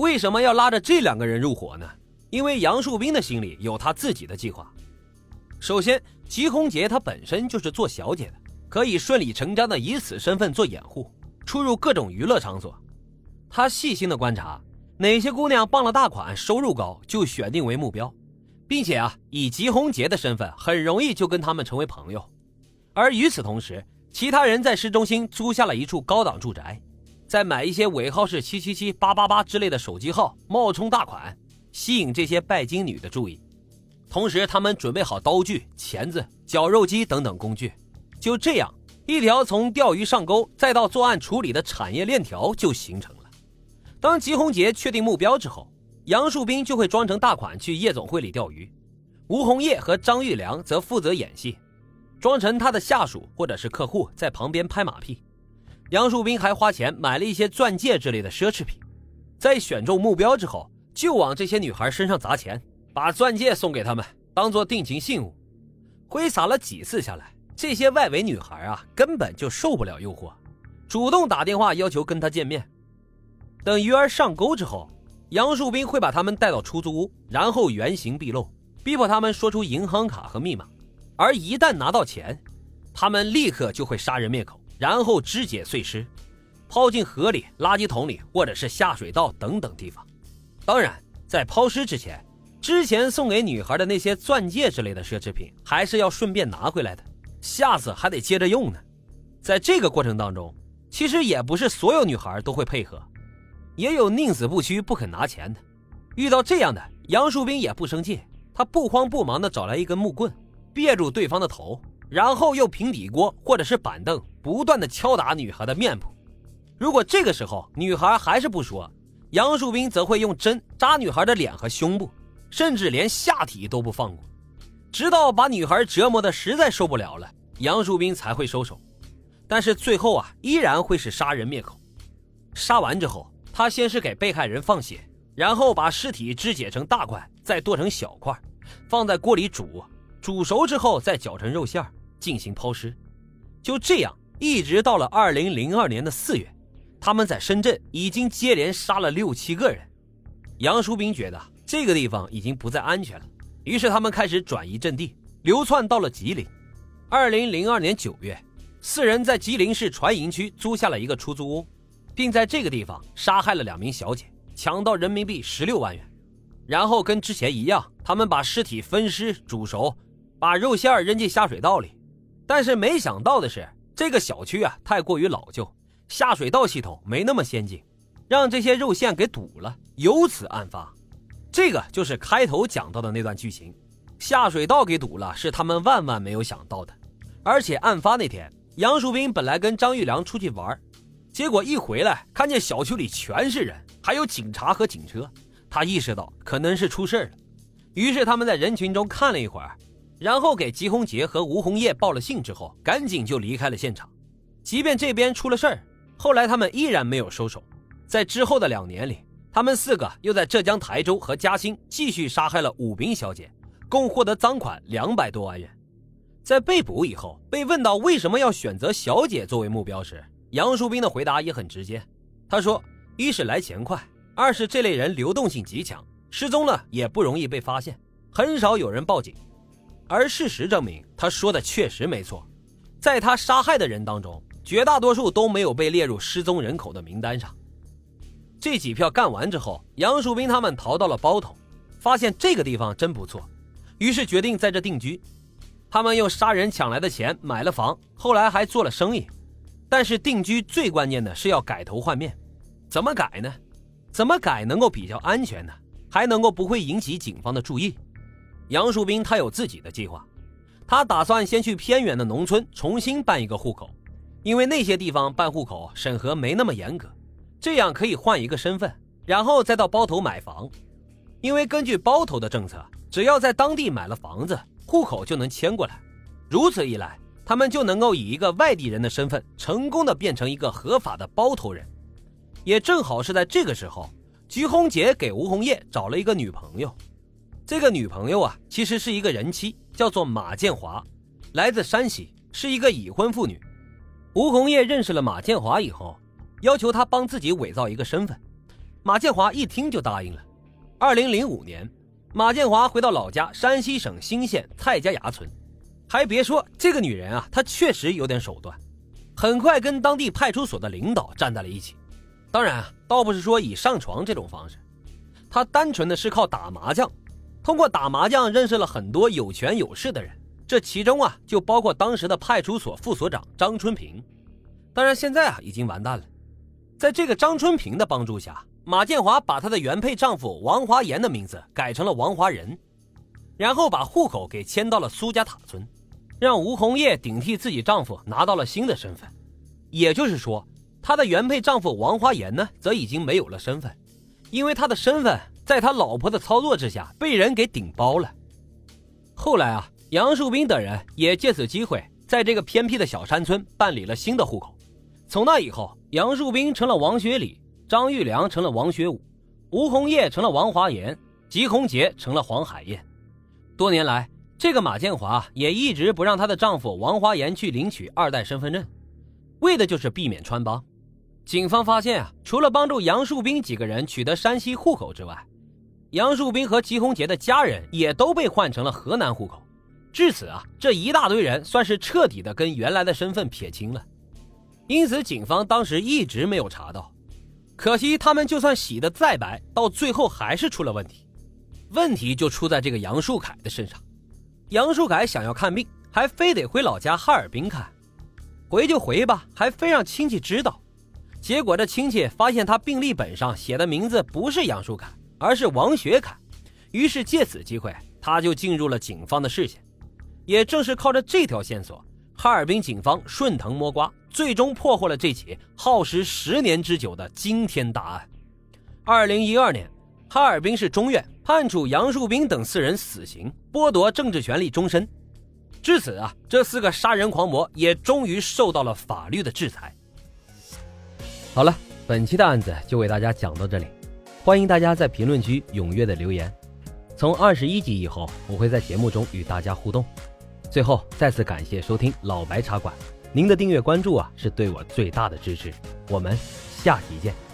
为什么要拉着这两个人入伙呢？因为杨树斌的心里有他自己的计划。首先，吉红杰他本身就是做小姐的，可以顺理成章的以此身份做掩护，出入各种娱乐场所。他细心的观察哪些姑娘傍了大款、收入高，就选定为目标，并且啊，以吉红杰的身份，很容易就跟他们成为朋友。而与此同时，其他人在市中心租下了一处高档住宅，再买一些尾号是七七七八八八之类的手机号，冒充大款。吸引这些拜金女的注意，同时他们准备好刀具、钳子、绞肉机等等工具。就这样，一条从钓鱼上钩再到作案处理的产业链条就形成了。当吉红杰确定目标之后，杨树斌就会装成大款去夜总会里钓鱼，吴红叶和张玉良则负责演戏，装成他的下属或者是客户在旁边拍马屁。杨树斌还花钱买了一些钻戒之类的奢侈品，在选中目标之后。就往这些女孩身上砸钱，把钻戒送给他们，当做定情信物。挥洒了几次下来，这些外围女孩啊，根本就受不了诱惑，主动打电话要求跟他见面。等鱼儿上钩之后，杨树斌会把他们带到出租屋，然后原形毕露，逼迫他们说出银行卡和密码。而一旦拿到钱，他们立刻就会杀人灭口，然后肢解碎尸，抛进河里、垃圾桶里，或者是下水道等等地方。当然，在抛尸之前，之前送给女孩的那些钻戒之类的奢侈品，还是要顺便拿回来的，下次还得接着用呢。在这个过程当中，其实也不是所有女孩都会配合，也有宁死不屈不肯拿钱的。遇到这样的，杨树斌也不生气，他不慌不忙地找来一根木棍，别住对方的头，然后用平底锅或者是板凳不断的敲打女孩的面部。如果这个时候女孩还是不说，杨树斌则会用针扎女孩的脸和胸部，甚至连下体都不放过，直到把女孩折磨的实在受不了了，杨树斌才会收手。但是最后啊，依然会是杀人灭口。杀完之后，他先是给被害人放血，然后把尸体肢解成大块，再剁成小块，放在锅里煮，煮熟之后再搅成肉馅进行抛尸。就这样，一直到了二零零二年的四月。他们在深圳已经接连杀了六七个人，杨淑斌觉得这个地方已经不再安全了，于是他们开始转移阵地，流窜到了吉林。二零零二年九月，四人在吉林市船营区租下了一个出租屋，并在这个地方杀害了两名小姐，抢到人民币十六万元。然后跟之前一样，他们把尸体分尸煮熟，把肉馅扔进下水道里。但是没想到的是，这个小区啊太过于老旧。下水道系统没那么先进，让这些肉馅给堵了，由此案发。这个就是开头讲到的那段剧情，下水道给堵了，是他们万万没有想到的。而且案发那天，杨树斌本来跟张玉良出去玩，结果一回来，看见小区里全是人，还有警察和警车，他意识到可能是出事了。于是他们在人群中看了一会儿，然后给吉红杰和吴红叶报了信之后，赶紧就离开了现场。即便这边出了事儿。后来他们依然没有收手，在之后的两年里，他们四个又在浙江台州和嘉兴继续杀害了五名小姐，共获得赃款两百多万元。在被捕以后，被问到为什么要选择小姐作为目标时，杨树斌的回答也很直接，他说：一是来钱快，二是这类人流动性极强，失踪了也不容易被发现，很少有人报警。而事实证明，他说的确实没错，在他杀害的人当中。绝大多数都没有被列入失踪人口的名单上。这几票干完之后，杨树斌他们逃到了包头，发现这个地方真不错，于是决定在这定居。他们用杀人抢来的钱买了房，后来还做了生意。但是定居最关键的是要改头换面，怎么改呢？怎么改能够比较安全呢？还能够不会引起警方的注意？杨树斌他有自己的计划，他打算先去偏远的农村重新办一个户口。因为那些地方办户口审核没那么严格，这样可以换一个身份，然后再到包头买房。因为根据包头的政策，只要在当地买了房子，户口就能迁过来。如此一来，他们就能够以一个外地人的身份，成功的变成一个合法的包头人。也正好是在这个时候，菊红姐给吴红叶找了一个女朋友。这个女朋友啊，其实是一个人妻，叫做马建华，来自山西，是一个已婚妇女。吴红叶认识了马建华以后，要求他帮自己伪造一个身份，马建华一听就答应了。二零零五年，马建华回到老家山西省兴县蔡家崖村。还别说，这个女人啊，她确实有点手段，很快跟当地派出所的领导站在了一起。当然啊，倒不是说以上床这种方式，她单纯的是靠打麻将，通过打麻将认识了很多有权有势的人，这其中啊，就包括当时的派出所副所长张春平。当然，现在啊，已经完蛋了。在这个张春平的帮助下，马建华把她的原配丈夫王华岩的名字改成了王华仁，然后把户口给迁到了苏家塔村，让吴红叶顶替自己丈夫拿到了新的身份。也就是说，她的原配丈夫王华岩呢，则已经没有了身份，因为他的身份在他老婆的操作之下被人给顶包了。后来啊，杨树斌等人也借此机会在这个偏僻的小山村办理了新的户口。从那以后，杨树斌成了王学礼，张玉良成了王学武，吴红叶成了王华岩，吉红杰成了黄海燕。多年来，这个马建华也一直不让她的丈夫王华岩去领取二代身份证，为的就是避免穿帮。警方发现啊，除了帮助杨树斌几个人取得山西户口之外，杨树斌和吉红杰的家人也都被换成了河南户口。至此啊，这一大堆人算是彻底的跟原来的身份撇清了。因此，警方当时一直没有查到。可惜，他们就算洗得再白，到最后还是出了问题。问题就出在这个杨树凯的身上。杨树凯想要看病，还非得回老家哈尔滨看。回就回吧，还非让亲戚知道。结果，这亲戚发现他病历本上写的名字不是杨树凯，而是王学凯。于是，借此机会，他就进入了警方的视线。也正是靠着这条线索。哈尔滨警方顺藤摸瓜，最终破获了这起耗时十年之久的惊天大案。二零一二年，哈尔滨市中院判处杨树斌等四人死刑，剥夺政治权利终身。至此啊，这四个杀人狂魔也终于受到了法律的制裁。好了，本期的案子就为大家讲到这里，欢迎大家在评论区踊跃的留言。从二十一集以后，我会在节目中与大家互动。最后，再次感谢收听老白茶馆，您的订阅关注啊，是对我最大的支持。我们下集见。